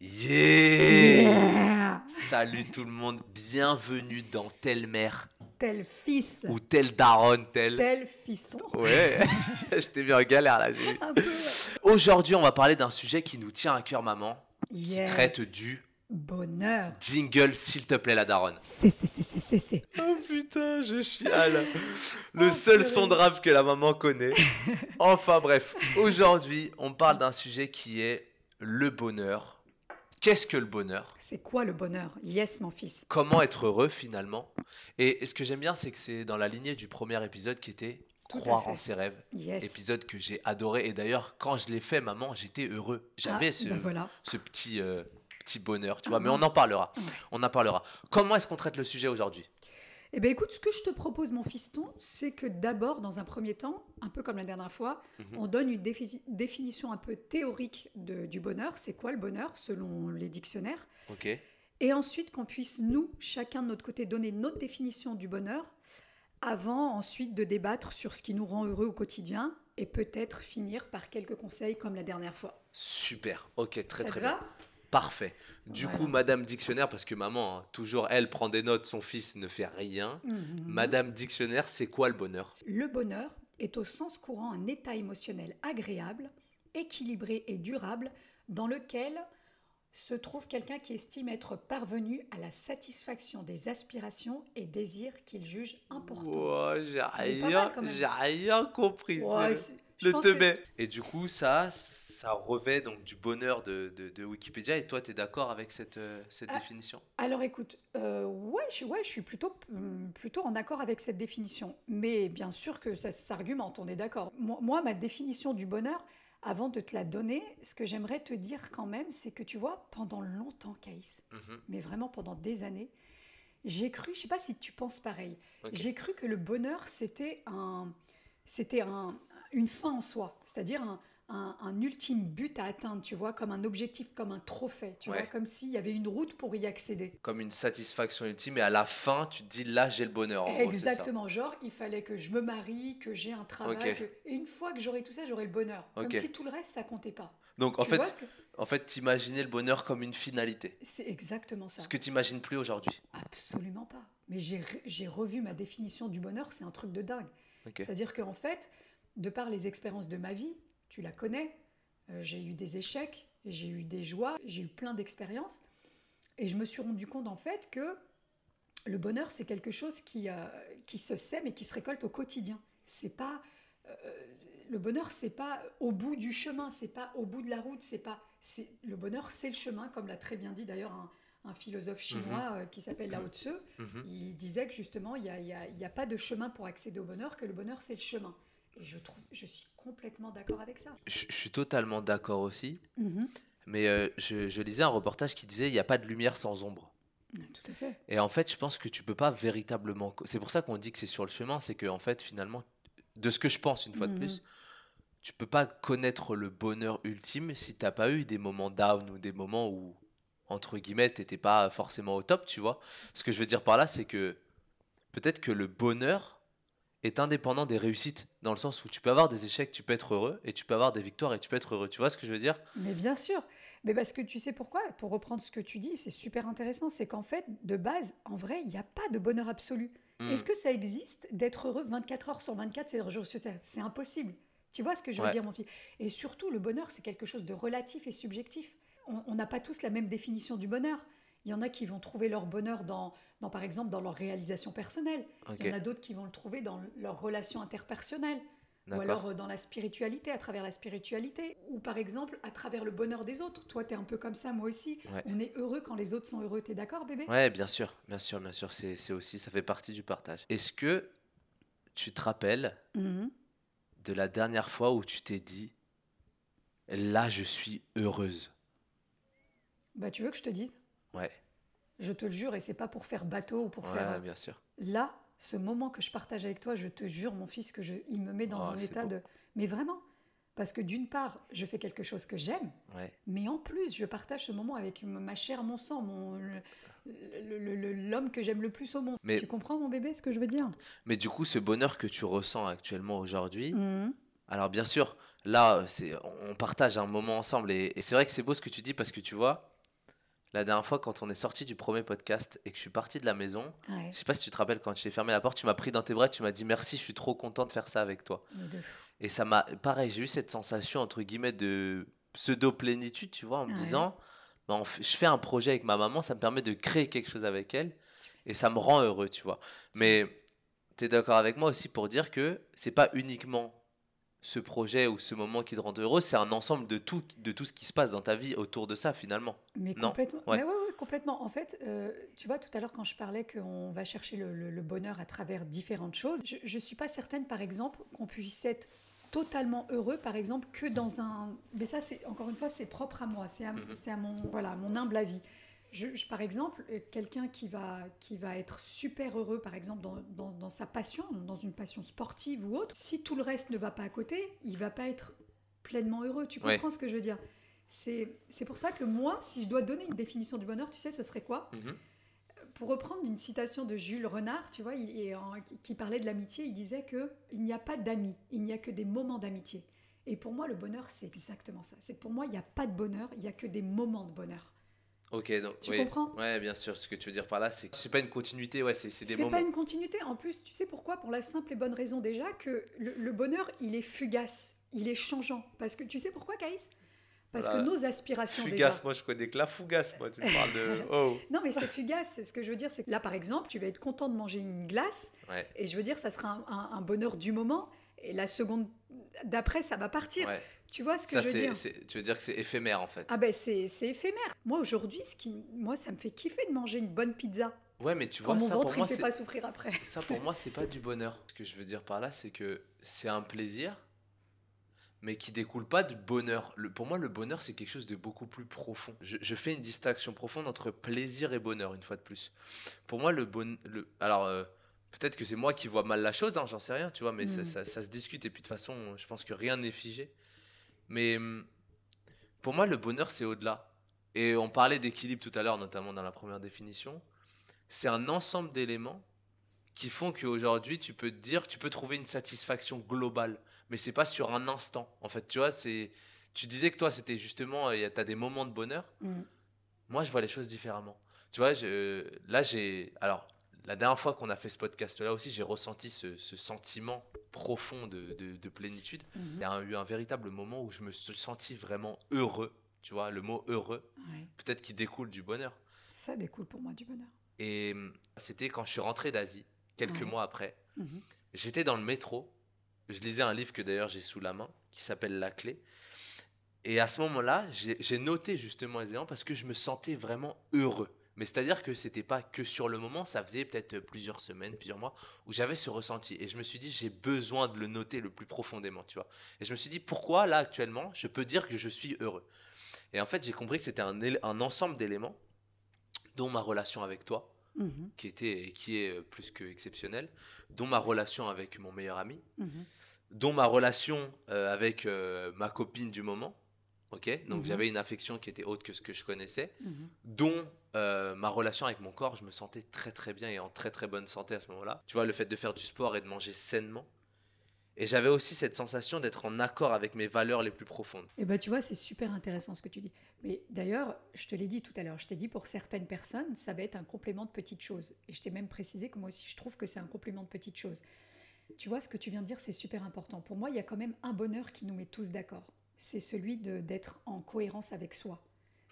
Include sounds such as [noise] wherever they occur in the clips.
Yeah Yeah. Salut tout le monde, bienvenue dans Telle Mère Tel fils, ou Telle Daronne, Telle. tel fiston. Ouais, [laughs] je t'ai mis en galère là. Un peu. Aujourd'hui, on va parler d'un sujet qui nous tient à cœur, maman, qui Yes. traite du Bonheur. jingle, s'il te plaît, la Daronne. C'est, c'est, c'est, c'est, c'est, c'est. Oh putain, je chiale. [laughs] Le Oh, seul purée. son de rap que la maman connaît. [laughs] Enfin bref, aujourd'hui, on parle d'un sujet qui est le bonheur. Qu'est-ce que le bonheur C'est quoi le bonheur? Yes, mon fils. Comment être heureux finalement? Et ce que j'aime bien, c'est que c'est dans la lignée du premier épisode qui était Tout Croire en ses rêves. Yes. Épisode que j'ai adoré. Et d'ailleurs, quand je l'ai fait, maman, j'étais heureux. J'avais Ah, ce, ben voilà. ce petit, euh, petit bonheur, tu vois. Ah, Mais on en parlera. On en parlera. Comment est-ce qu'on traite le sujet aujourd'hui? Eh bien, écoute, ce que je te propose, mon fiston, c'est que d'abord, dans un premier temps, un peu comme la dernière fois, Mhm. on donne une défi- définition un peu théorique de- du bonheur. C'est quoi le bonheur, selon les dictionnaires? Ok. Et ensuite, qu'on puisse, nous, chacun de notre côté, donner notre définition du bonheur, avant ensuite de débattre sur ce qui nous rend heureux au quotidien, et peut-être finir par quelques conseils comme la dernière fois. Super. Ok, très Ça très te bien. va? Parfait. Du coup, Madame Dictionnaire, parce que maman, hein, toujours elle prend des notes, son fils ne fait rien. Mhm. Madame Dictionnaire, c'est quoi le bonheur? Le bonheur est au sens courant un état émotionnel agréable, équilibré et durable dans lequel se trouve quelqu'un qui estime être parvenu à la satisfaction des aspirations et désirs qu'il juge importants. J'ai rien, rien compris. Le. Et du coup, ça, ça revêt donc du bonheur de, de, de Wikipédia. Et toi, tu es d'accord avec cette, euh, cette Ah. définition? Alors écoute, euh, ouais, je, suis- ouais, je suis plutôt, hum, plutôt en accord avec cette définition. Mais bien sûr que ça s'argumente, on est d'accord. Moi, moi, ma définition du bonheur, avant de te la donner, ce que j'aimerais te dire quand même, c'est que tu vois, pendant longtemps, Caïs, Mhm. mais vraiment pendant des années, j'ai cru, je sais pas si tu penses pareil, j'ai cru que le bonheur, c'était un, c'était un, une fin en soi, c'est-à-dire un, un- un ultime but à atteindre, tu vois, comme un objectif, comme un trophée, tu Ouais. vois, comme s'il y avait une route pour y accéder. Comme une satisfaction ultime. Et à la fin, tu te dis là, j'ai le bonheur. En gros. Exactement, genre il fallait que je me marie, que j'ai un travail, que- et une fois que j'aurai tout ça, j'aurai le bonheur. Comme si tout le reste, ça comptait pas. Donc, en tu fait, que... en fait, t'imaginais le bonheur comme une finalité. C'est exactement ça. Ce que t'imagines plus aujourd'hui. Absolument pas. Mais j'ai re- j'ai revu ma définition du bonheur, c'est un truc de dingue. C'est-à-dire qu'en fait, de par les expériences de ma vie, tu la connais, euh, j'ai eu des échecs, j'ai eu des joies, j'ai eu plein d'expériences, et je me suis rendu compte en fait que le bonheur, c'est quelque chose qui, euh, qui se sème et qui se récolte au quotidien. C'est pas euh, le bonheur, c'est pas au bout du chemin, c'est pas au bout de la route, c'est pas c'est le bonheur, c'est le chemin, comme l'a très bien dit d'ailleurs un, un philosophe chinois euh, qui s'appelle Lao Tzu. Mhm. Il disait que justement, il n'y a, il y a- il y a pas de chemin pour accéder au bonheur, que le bonheur, c'est le chemin. Et je trouve, je suis complètement d'accord avec ça. Je je suis totalement d'accord aussi. Mhm. Mais euh, je, je lisais un reportage qui disait il n'y a pas de lumière sans ombre. Tout à fait. Et en fait, je pense que tu peux pas véritablement. C'est pour ça qu'on dit que c'est sur le chemin, c'est que en fait, finalement, de ce que je pense une fois de Mhm. plus, tu peux pas connaître le bonheur ultime si t'as pas eu des moments down ou des moments où entre guillemets t'étais pas forcément au top, tu vois. Ce que je veux dire par là, c'est que peut-être que le bonheur est indépendant des réussites, dans le sens où tu peux avoir des échecs, tu peux être heureux, et tu peux avoir des victoires et tu peux être heureux. Tu vois ce que je veux dire? Mais bien sûr. Mais parce que tu sais pourquoi? Pour reprendre ce que tu dis, c'est super intéressant. C'est qu'en fait, de base, en vrai, il n'y a pas de bonheur absolu. Hmm. Est-ce que ça existe d'être heureux 24 heures sur 24 C'est impossible. Tu vois ce que je veux Ouais. dire, mon fils? Et surtout, le bonheur, c'est quelque chose de relatif et subjectif. On n'a pas tous la même définition du bonheur. Il y en a qui vont trouver leur bonheur dans, dans par exemple, dans leur réalisation personnelle. Il y en a d'autres qui vont le trouver dans leur relation interpersonnelle. Ou alors euh, dans la spiritualité, à travers la spiritualité. Ou par exemple, à travers le bonheur des autres. Toi, tu es un peu comme ça, moi aussi. Ouais. On est heureux quand les autres sont heureux. T'es d'accord, bébé? Ouais, bien sûr, bien sûr, bien sûr, c'est c'est aussi, ça fait partie du partage. Est-ce que tu te rappelles Mhm. de la dernière fois où tu t'es dit, là, je suis heureuse Bah, tu veux que je te dise? Ouais, Je te le jure, et c'est pas pour faire bateau ou pour ouais, faire. euh, bien sûr. Là, ce moment que je partage avec toi, je te jure, mon fils, que je, il me met dans Oh, un état beau. de. Mais vraiment, parce que d'une part, je fais quelque chose que j'aime, Ouais, mais en plus, je partage ce moment avec ma chair, mon sang, mon l'homme que j'aime le plus au monde. Mais- Tu comprends, mon bébé, ce que je veux dire? Mais du coup, ce bonheur que tu ressens actuellement aujourd'hui, Mhm. alors bien sûr, là, c'est, on partage un moment ensemble et, et c'est vrai que c'est beau ce que tu dis parce que tu vois, La dernière fois, quand on est sorti du premier podcast et que je suis parti de la maison, Ouais, je sais pas si tu te rappelles, quand j'ai fermé la porte, tu m'as pris dans tes bras, tu m'as dit merci, je suis trop content de faire ça avec toi. mais de fou. Et ça m'a. Pareil, j'ai eu cette sensation, entre guillemets, de pseudo-plénitude, tu vois, en me Ouais. disant bah, f- je fais un projet avec ma maman, ça me permet de créer quelque chose avec elle et ça me rend heureux, tu vois. Mais tu es d'accord avec moi aussi pour dire que c'est pas uniquement ce projet ou ce moment qui te rend heureux, c'est un ensemble de tout, de tout ce qui se passe dans ta vie autour de ça, finalement. Mais Non, complètement. ouais. Mais ouais, ouais, complètement. En fait, euh, tu vois, tout à l'heure, quand je parlais qu'on va chercher le, le- le bonheur à travers différentes choses, je ne suis pas certaine, par exemple, qu'on puisse être totalement heureux, par exemple, que dans un... Mais ça, c'est encore une fois, c'est propre à moi, c'est à, Mhm. c'est à mon, voilà, à mon humble avis. Je, je- par exemple, euh, quelqu'un qui va, qui va être super heureux, par exemple, dans, dans- dans sa passion, dans une passion sportive ou autre, si tout le reste ne va pas à côté, il va pas être pleinement heureux. Tu Ouais. comprends ce que je veux dire? C'est c'est pour ça que moi, si je dois donner une définition du bonheur, tu sais, ce serait quoi? Mhm. Pour reprendre une citation de Jules Renard, tu vois, il- qui- parlait de l'amitié, il disait que il n'y a pas d'amis, il n'y a que des moments d'amitié. Et pour moi, le bonheur, c'est exactement ça. C'est pour moi, il n'y a pas de bonheur, il n'y a que des moments de bonheur. Ok, donc. Tu oui. comprends Ouais, bien sûr. Ce que tu veux dire par là, c'est que c'est pas une continuité, ouais, c'est c'est des C'est moments. pas une continuité. En plus, tu sais pourquoi? Pour la simple et bonne raison déjà que le, le bonheur, il est fugace, il est changeant. Parce que tu sais pourquoi, Caïs Parce Voilà. que nos aspirations déjà. Fugace, moi je connais que la fougasse, moi tu me parles de. [laughs] Oh Non, mais c'est fugace. Ce que je veux dire, c'est que là, par exemple, tu vas être content de manger une glace, Ouais, et je veux dire, ça sera un, un- un bonheur du moment, et la seconde d'après, ça va partir. ouais. Tu vois ce que Ça, je veux dire tu veux dire que c'est éphémère en fait. Ah ben, c'est éphémère. Moi, aujourd'hui, ce qui, moi, ça me fait kiffer de manger une bonne pizza. Ouais, mais tu Quand vois, mon ça ventre, pour il me fait pas souffrir après. [laughs] ça pour moi, c'est pas du bonheur. Ce que je veux dire par là, c'est que c'est un plaisir, mais qui découle pas de bonheur. Le, pour moi, le bonheur, c'est quelque chose de beaucoup plus profond. Je, je fais une distinction profonde entre plaisir et bonheur, une fois de plus. Pour moi, le bon. Le, alors, euh, peut-être que c'est moi qui vois mal la chose, hein, j'en sais rien, tu vois, mais ça, Mm. ça- ça se discute, et puis de toute façon, je pense que rien n'est figé. Mais hum, pour moi, le bonheur, c'est au-delà. Et on parlait d'équilibre tout à l'heure, notamment dans la première définition. C'est un ensemble d'éléments qui font qu'aujourd'hui, tu peux te dire, tu peux trouver une satisfaction globale. Mais c'est pas sur un instant. En fait, tu vois, c'est. Tu disais que toi, c'était justement, tu as des moments de bonheur. Mm. Moi, je vois les choses différemment. Tu vois, je, là, j'ai. Alors, la dernière fois qu'on a fait ce podcast-là aussi, j'ai ressenti ce, ce sentiment profond de, de- de plénitude. Mhm. Il y a eu un véritable moment où je me suis senti vraiment heureux. Tu vois, le mot heureux, Ouais. peut-être qui découle du bonheur. Ça découle pour moi du bonheur. Et hum, c'était quand je suis rentré d'Asie, quelques Ouais. mois après. Mhm. J'étais dans le métro. Je lisais un livre que d'ailleurs j'ai sous la main, qui s'appelle La Clé. Et à ce moment-là, j'ai j'ai noté justement les éléments parce que je me sentais vraiment heureux. Mais c'est-à-dire que c'était pas que sur le moment, ça faisait peut-être plusieurs semaines, plusieurs mois, où j'avais ce ressenti. Et je me suis dit, j'ai besoin de le noter le plus profondément, tu vois. Et je me suis dit, pourquoi là actuellement, je peux dire que je suis heureux? Et en fait, j'ai compris que c'était un, ensemble d'éléments, dont ma relation avec toi, Mhm. qui était et qui est euh, plus que exceptionnelle, dont ma relation avec mon meilleur ami, Mhm. dont ma relation euh, avec euh, ma copine du moment. Ok, donc Mhm. j'avais une affection qui était autre que ce que je connaissais, Mhm. dont euh, ma relation avec mon corps, je me sentais très très bien et en très très bonne santé à ce moment-là. Tu vois, le fait de faire du sport et de manger sainement. Et j'avais aussi cette sensation d'être en accord avec mes valeurs les plus profondes. Et ben tu vois, c'est super intéressant ce que tu dis. Mais d'ailleurs, je te l'ai dit tout à l'heure, je t'ai dit pour certaines personnes, ça va être un complément de petites choses. Et je t'ai même précisé que moi aussi, je trouve que c'est un complément de petites choses. Tu vois, ce que tu viens de dire, c'est super important. Pour moi, il y a quand même un bonheur qui nous met tous d'accord. C'est celui d'être en cohérence avec soi.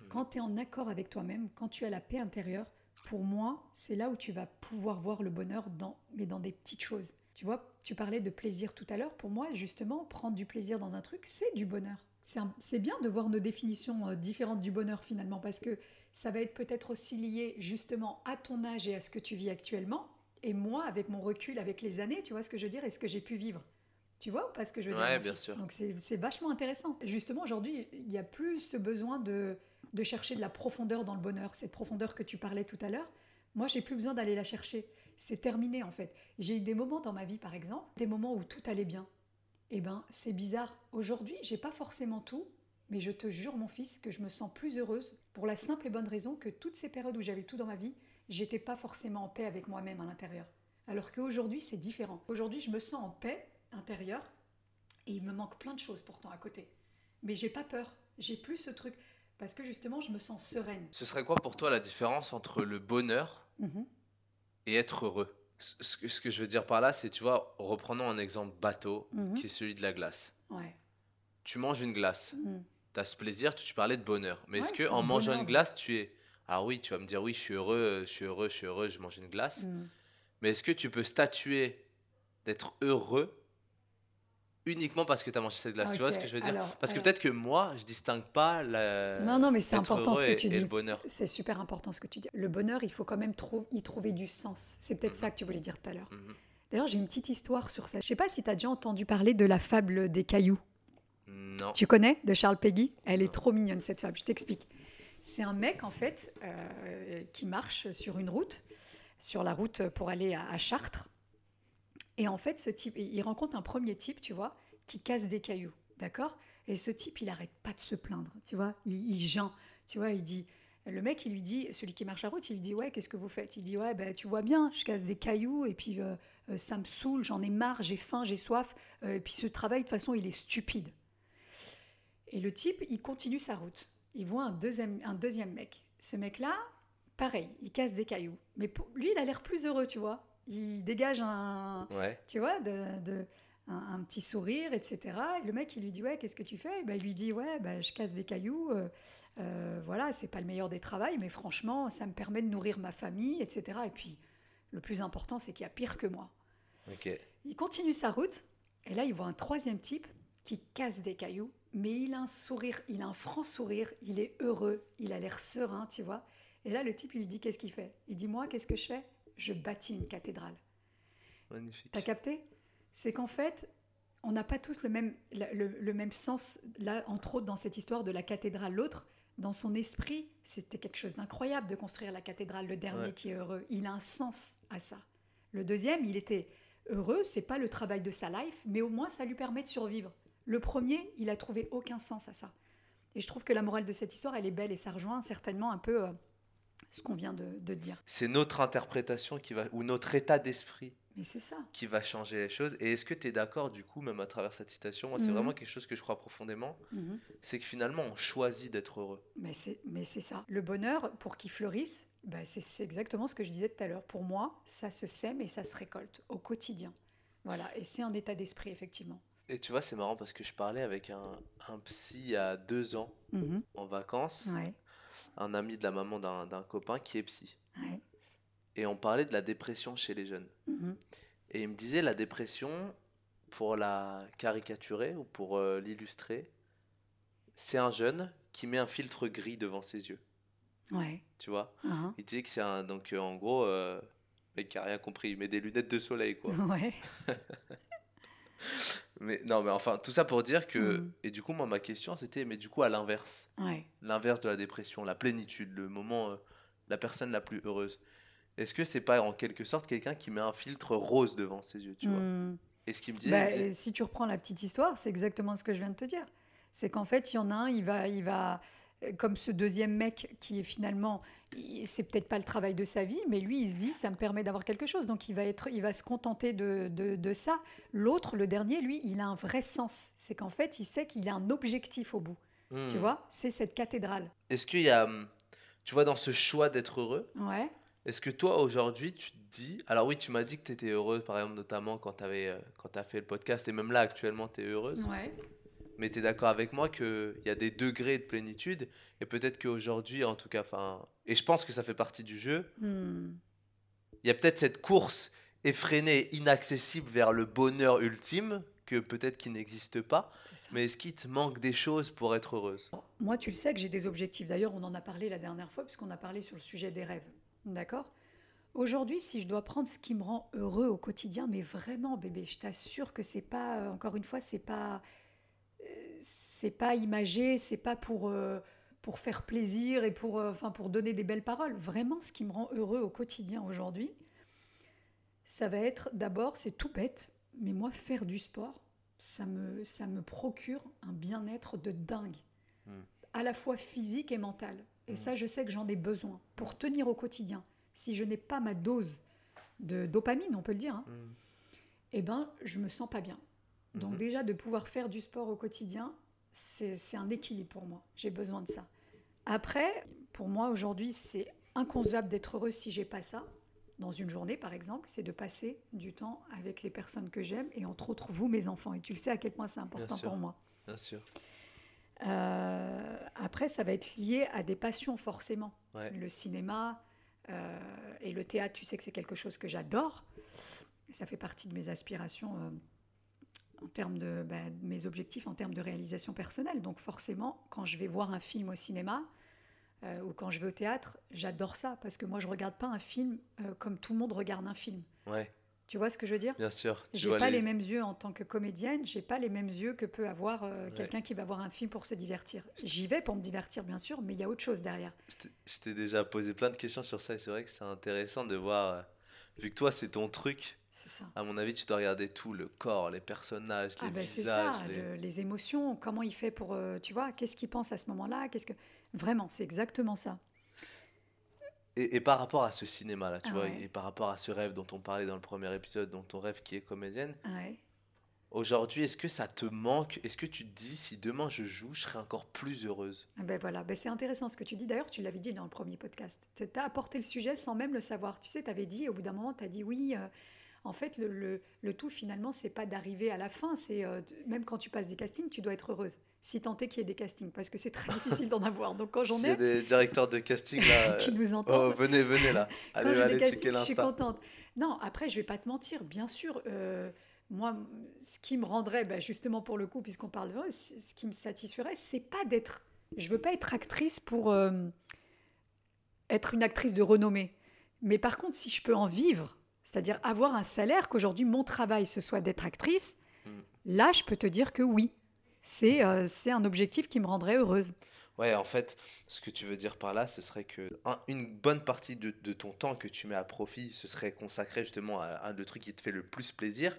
Quand tu es en accord avec toi-même, quand tu as la paix intérieure, pour moi, c'est là où tu vas pouvoir voir le bonheur, dans, mais dans des petites choses. Tu vois, tu parlais de plaisir tout à l'heure. Pour moi, justement, prendre du plaisir dans un truc, c'est du bonheur. C'est bien de voir nos définitions euh, différentes du bonheur finalement, parce que ça va être peut-être aussi lié justement à ton âge et à ce que tu vis actuellement. Et moi, avec mon recul, avec les années, tu vois ce que je veux dire, et ce que j'ai pu vivre. Tu vois ou pas ce que je veux dire Ouais, bien sûr. Donc c'est c'est vachement intéressant. Justement, aujourd'hui, il n'y a plus ce besoin de, de chercher de la profondeur dans le bonheur, cette profondeur que tu parlais tout à l'heure. Moi, j'ai plus besoin d'aller la chercher. C'est terminé en fait. J'ai eu des moments dans ma vie, par exemple, des moments où tout allait bien. Eh ben, c'est bizarre. Aujourd'hui, j'ai pas forcément tout, mais je te jure, mon fils, que je me sens plus heureuse pour la simple et bonne raison que toutes ces périodes où j'avais tout dans ma vie, j'étais pas forcément en paix avec moi-même à l'intérieur. Alors qu'aujourd'hui, c'est différent. Aujourd'hui, je me sens en paix intérieure et il me manque plein de choses pourtant à côté. Mais j'ai pas peur. J'ai plus ce truc. parce que justement, je me sens sereine. Ce serait quoi pour toi la différence entre le bonheur Mhm. et être heureux? Ce que, ce que je veux dire par là, c'est, tu vois, reprenons un exemple bateau, Mhm. qui est celui de la glace. Ouais. Tu manges une glace, Mhm. tu as ce plaisir, tu, tu parlais de bonheur. Mais est-ce que en mangeant bonheur. une glace, tu es... Ah oui, tu vas me dire, oui, je suis heureux, euh, je suis heureux, je suis heureux, je mange une glace. Mhm. Mais est-ce que tu peux statuer d'être heureux uniquement parce que tu as mangé cette glace Tu vois ce que je veux dire alors- Parce que alors- peut-être que moi, je distingue pas la... Non, non, mais c'est important ce que tu et dis. le bonheur. C'est super important ce que tu dis. Le bonheur, il faut quand même trou- y trouver du sens. C'est peut-être ça que tu voulais dire tout à l'heure. Mhm. D'ailleurs, j'ai une petite histoire sur ça. Je sais pas si tu as déjà entendu parler de la fable des cailloux. Non. Tu connais de Charles Peggy? Elle Non. est trop mignonne cette fable, je t'explique. C'est un mec en fait euh, qui marche sur une route, sur la route pour aller à, à Chartres. Et en fait, ce type, il rencontre un premier type, tu vois, qui casse des cailloux, d'accord? Et ce type, il arrête pas de se plaindre, tu vois? Il, il geint, tu vois? Il dit, le mec, il lui dit, celui qui marche la route, il lui dit, ouais, qu'est-ce que vous faites? Il dit, ouais, ben tu vois bien, je casse des cailloux et puis euh, euh, ça me saoule, j'en ai marre, j'ai faim, j'ai soif. euh, et puis ce travail, de toute façon, il est stupide. Et le type, il continue sa route. Il voit un deuxième, un deuxième mec. Ce mec-là, pareil, il casse des cailloux. Mais lui, il a l'air plus heureux, tu vois. Il dégage un, Ouais. tu vois, de, de- un, un petit sourire, etc. Et le mec, il lui dit, ouais, qu'est-ce que tu fais? Et ben, Il lui dit, ouais, ben, je casse des cailloux. euh, euh, voilà, c'est pas le meilleur des travails, mais franchement, ça me permet de nourrir ma famille, etc. Et puis, le plus important, c'est qu'il y a pire que moi. Il continue sa route, et là, il voit un troisième type qui casse des cailloux, mais il a un sourire, il a un franc sourire, il est heureux, il a l'air serein, tu vois. Et là, le type, il lui dit Qu'est-ce qu'il fait? Il dit Moi, qu'est-ce que je fais? Je bâtis une cathédrale. Magnifique. T'as capté? C'est qu'en fait, on n'a pas tous le même, le, le même sens, là, entre autres, dans cette histoire de la cathédrale. L'autre, dans son esprit, c'était quelque chose d'incroyable de construire la cathédrale, le dernier Ouais. qui est heureux. Il a un sens à ça. Le deuxième, il était heureux, c'est pas le travail de sa life, mais au moins ça lui permet de survivre. Le premier, il a trouvé aucun sens à ça. Et je trouve que la morale de cette histoire, elle est belle et ça rejoint certainement un peu euh, ce qu'on vient de, de dire. C'est notre interprétation qui va, ou notre état d'esprit Mais c'est ça. qui va changer les choses. Et est-ce que tu es d'accord, du coup, même à travers cette citation? Moi, c'est Mhm. vraiment quelque chose que je crois profondément. Mhm. C'est que finalement, on choisit d'être heureux. Mais c'est, mais c'est ça. Le bonheur, pour qu'il fleurisse, bah, c'est, c'est exactement ce que je disais tout à l'heure. Pour moi, ça se sème et ça se récolte au quotidien. Voilà, et c'est un état d'esprit, effectivement. Et tu vois, c'est marrant parce que je parlais avec un, un psy a deux ans Mhm. en vacances, Ouais, un ami de la maman d'un copain qui est psy. ouais. Et on parlait de la dépression chez les jeunes. Mhm. Et il me disait la dépression, pour la caricaturer ou pour euh, l'illustrer, c'est un jeune qui met un filtre gris devant ses yeux. Ouais. Tu vois? Hein. Il disait que c'est un. Donc euh, en gros, euh, mec qui a rien compris, il met des lunettes de soleil quoi. [laughs] Ouais. [laughs] mais non, mais enfin, tout ça pour dire que. Mhm. Et du coup, moi, ma question c'était, mais du coup, à l'inverse, Ouais. l'inverse de la dépression, la plénitude, le moment, euh, la personne la plus heureuse. Est-ce que c'est pas en quelque sorte quelqu'un qui met un filtre rose devant ses yeux, tu vois? Mhm. Et ce qu'il me Bah, me et si tu reprends la petite histoire, c'est exactement ce que je viens de te dire. C'est qu'en fait, il y en a un, il va, il va, euh, comme ce deuxième mec qui est finalement, c'est peut-être pas le travail de sa vie, mais lui, il se dit, ça me permet d'avoir quelque chose, donc il va être, il va se contenter de, de, de ça. L'autre, le dernier, lui, il a un vrai sens. C'est qu'en fait, il sait qu'il a un objectif au bout. Tu Hmm. vois, c'est cette cathédrale. Est-ce qu'il y a, hum, tu vois, dans ce choix d'être heureux, Ouais. est-ce que toi aujourd'hui tu te dis, alors oui, tu m'as dit que tu étais heureuse, par exemple, notamment quand tu as fait le podcast, et même là actuellement tu es heureuse, Ouais. Mais tu es d'accord avec moi qu'il y a des degrés de plénitude, et peut-être qu'aujourd'hui, en tout cas, enfin, et je pense que ça fait partie du jeu, Hmm. il y a peut-être cette course effrénée, inaccessible vers le bonheur ultime, que peut-être qui n'existe pas, mais est-ce qu'il te manque des choses pour être heureuse? Moi, tu le sais que j'ai des objectifs. D'ailleurs, on en a parlé la dernière fois, puisqu'on a parlé sur le sujet des rêves. D'accord? Aujourd'hui, si je dois prendre ce qui me rend heureux au quotidien, mais vraiment, bébé, je t'assure que c'est pas, euh, encore une fois, c'est pas, c'est pas imagé, c'est pas pour, euh, pour faire plaisir et pour, euh, enfin, pour donner des belles paroles. Vraiment, ce qui me rend heureux au quotidien aujourd'hui, ça va être d'abord, c'est tout bête, mais moi, faire du sport, ça me, ça me procure un bien-être de dingue, à la fois physique et mental. Et ça, je sais que j'en ai besoin pour tenir au quotidien. Si je n'ai pas ma dose de dopamine, on peut le dire, hein, eh ben, je me sens pas bien. Donc Mhm. déjà, de pouvoir faire du sport au quotidien, c'est un équilibre pour moi. J'ai besoin de ça. Après, pour moi aujourd'hui, c'est inconcevable d'être heureux si j'ai pas ça. Dans une journée, par exemple, c'est de passer du temps avec les personnes que j'aime et entre autres vous, mes enfants. Et tu le sais à quel point c'est important pour moi. Bien sûr. Euh, après, ça va être lié à des passions, forcément. Ouais. Le cinéma euh, et le théâtre, tu sais que c'est quelque chose que j'adore. Ça fait partie de mes aspirations euh, en termes de, de mes objectifs, en termes de réalisation personnelle. Donc, forcément, quand je vais voir un film au cinéma euh, ou quand je vais au théâtre, j'adore ça parce que moi, je regarde pas un film euh, comme tout le monde regarde un film. Ouais, Tu vois ce que je veux dire? Bien sûr. J'ai pas les... mêmes yeux en tant que comédienne, j'ai pas les mêmes yeux que peut avoir euh, Ouais. quelqu'un qui va voir un film pour se divertir. J'y vais pour me divertir, bien sûr, mais il y a autre chose derrière. Je t'ai- déjà posé plein de questions sur ça et c'est vrai que c'est intéressant de voir, vu que toi c'est ton truc, ça. à mon avis tu dois regarder tout, le corps, les personnages, les Ah ben c'est ça, visages. les- le- les émotions, comment il fait pour, euh, tu vois, qu'est-ce qu'il pense à ce moment-là, qu'est-ce que... Vraiment, c'est exactement ça. Et, et par rapport à ce cinéma-là, tu Ah vois, ouais. et par rapport à ce rêve dont on parlait dans le premier épisode, dont ton rêve qui est comédienne, Ouais. aujourd'hui est-ce que ça te manque? Est-ce que tu te dis si demain je joue, je serai encore plus heureuse? Ah Ben voilà, ben c'est intéressant ce que tu dis. D'ailleurs, tu l'avais dit dans le premier podcast. Tu as apporté le sujet sans même le savoir. Tu sais, tu avais dit, au bout d'un moment, tu as dit oui. euh, en fait, le, le- le tout, finalement, c'est pas d'arriver à la fin. C'est euh, même quand tu passes des castings, tu dois être heureuse. Si tant est qu'il y ait des castings, parce que c'est très [laughs] difficile d'en avoir. Donc quand j'en S'il y a ai des directeurs de casting là, [laughs] qui euh, nous oh entendent, venez, venez là, [laughs] quand allez, j'ai allez des castings, je suis contente. Non, après, je vais pas te mentir, bien sûr. euh, moi, ce qui me rendrait, ben, justement pour le coup, puisqu'on parle de ce qui me satisferait, c'est pas d'être. Je veux pas être actrice pour euh, être une actrice de renommée. Mais par contre, si je peux en vivre, c'est-à-dire avoir un salaire, qu'aujourd'hui mon travail ce soit d'être actrice, Mm. là, je peux te dire que oui. C'est euh, c'est un objectif qui me rendrait heureuse. Ouais, en fait, ce que tu veux dire par là, ce serait que un- une bonne partie de, de ton temps que tu mets à profit, ce serait consacré justement à, à le truc qui te fait le plus plaisir.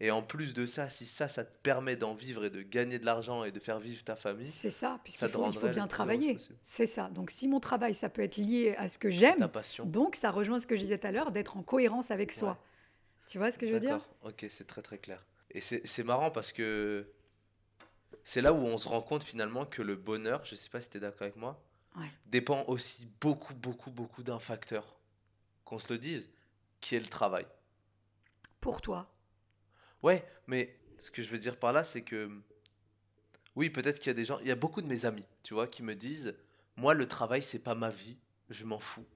Et en plus de ça, si ça, ça te permet d'en vivre et de gagner de l'argent et de faire vivre ta famille, C'est ça, puisqu'il faut, il faut bien travailler. C'est ça. Donc si mon travail, ça peut être lié à ce que j'aime, ta passion. donc ça rejoint ce que je disais tout à l'heure, d'être en cohérence avec soi. Ouais. Tu vois ce que je veux dire? D'accord, ok, c'est très très clair. Et c'est c'est marrant parce que c'est là où on se rend compte finalement que le bonheur, je sais pas si tu es d'accord avec moi, Ouais. dépend aussi beaucoup, beaucoup, beaucoup d'un facteur. Qu'on se le dise, qui est le travail? Pour toi. Ouais, mais ce que je veux dire par là, c'est que oui, peut-être qu'il y a des gens, il y a beaucoup de mes amis, tu vois, qui me disent, moi, le travail, c'est pas ma vie, je m'en fous.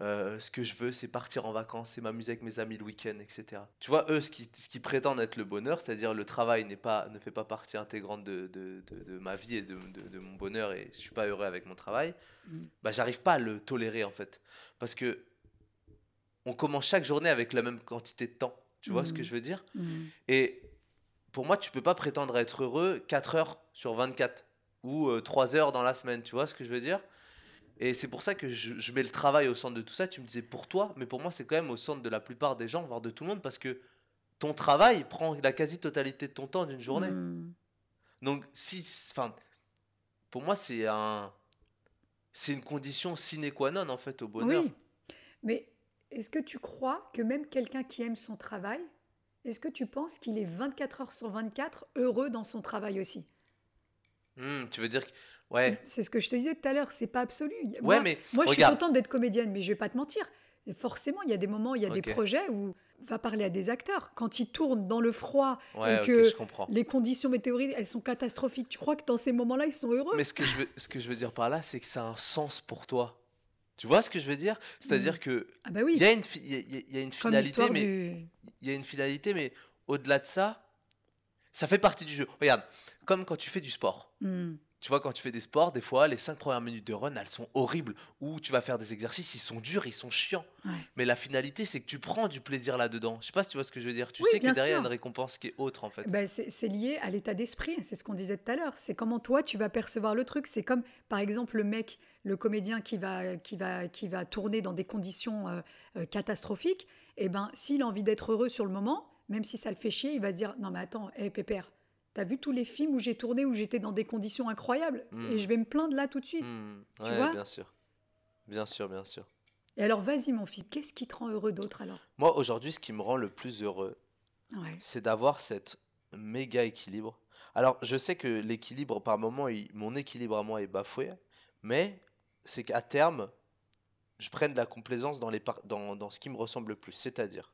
Euh, ce que je veux, c'est partir en vacances, c'est m'amuser avec mes amis le week-end, etc. Tu vois, eux, ce qui, ce qui prétendent être le bonheur, c'est-à-dire le travail n'est pas, ne fait pas partie intégrante de, de, de- de ma vie et de, de- de mon bonheur et je suis pas heureux avec mon travail, Mm. bah, j'arrive pas à le tolérer en fait. Parce que on commence chaque journée avec la même quantité de temps. Tu vois ce que Mm. je veux dire Mm. et pour moi, tu peux pas prétendre être heureux 4 heures sur 24 ou euh, 3 heures dans la semaine, tu vois ce que je veux dire? Et c'est pour ça que je, je mets le travail au centre de tout ça. Tu me disais pour toi, mais pour moi, c'est quand même au centre de la plupart des gens, voire de tout le monde, parce que ton travail prend la quasi-totalité de ton temps d'une journée. Mm. Donc, si, enfin, pour moi, c'est un, c'est une condition sine qua non en fait au bonheur. Oui. Mais est-ce que tu crois que même quelqu'un qui aime son travail, est-ce que tu penses qu'il est 24 heures sur 24 heureux dans son travail aussi? Hmm, tu veux dire que, ouais, C'est- ce que je te disais tout à l'heure, c'est pas absolu. ouais, moi, mais moi, je suis contente d'être comédienne, mais je vais pas te mentir. Forcément, il y a des moments, il y a des projets où va parler à des acteurs. Quand ils tournent dans le froid ouais, et que les conditions météoriques, elles sont catastrophiques, tu crois que dans ces moments-là, ils sont heureux? Mais ce que je veux, ce que je veux dire par là, c'est que ça a un sens pour toi. Tu vois ce que je veux dire? C'est-à-dire que Ah bah oui, il y a une, il y a- y y une finalité, mais du... il y a une finalité, mais au-delà de ça, ça fait partie du jeu. Regarde, comme quand tu fais du sport. Hmm. Tu vois, quand tu fais des sports, des fois, les 5 premières minutes de run, elles sont horribles. Ou tu vas faire des exercices, ils sont durs, ils sont chiants. Ouais. Mais la finalité, c'est que tu prends du plaisir là-dedans. Je sais pas si tu vois ce que je veux dire. Tu Oui, sais que derrière, il y a une récompense qui est autre, en fait. Ben, c'est lié à l'état d'esprit, c'est ce qu'on disait tout à l'heure. C'est comment toi tu vas percevoir le truc. C'est comme par exemple le mec, le comédien qui va, qui va, qui va tourner dans des conditions euh, euh, catastrophiques. Et ben, s'il a envie d'être heureux sur le moment, même si ça le fait chier, il va se dire non mais attends, hé Pépère, t'as vu tous les films où j'ai tourné où j'étais dans des conditions incroyables et je vais me plaindre là tout de suite. Hmm, Tu ouais, vois? bien sûr. Bien sûr, bien sûr. Et alors vas-y mon fils, qu'est-ce qui te rend heureux d'autre alors? Moi, aujourd'hui, ce qui me rend le plus heureux, Ouais. c'est d'avoir cette méga équilibre. Alors, je sais que l'équilibre, par moment, il- mon équilibre à moi est bafoué, mais c'est qu'à terme, je prenne de la complaisance dans, les par- dans, dans ce qui me ressemble le plus. C'est-à-dire,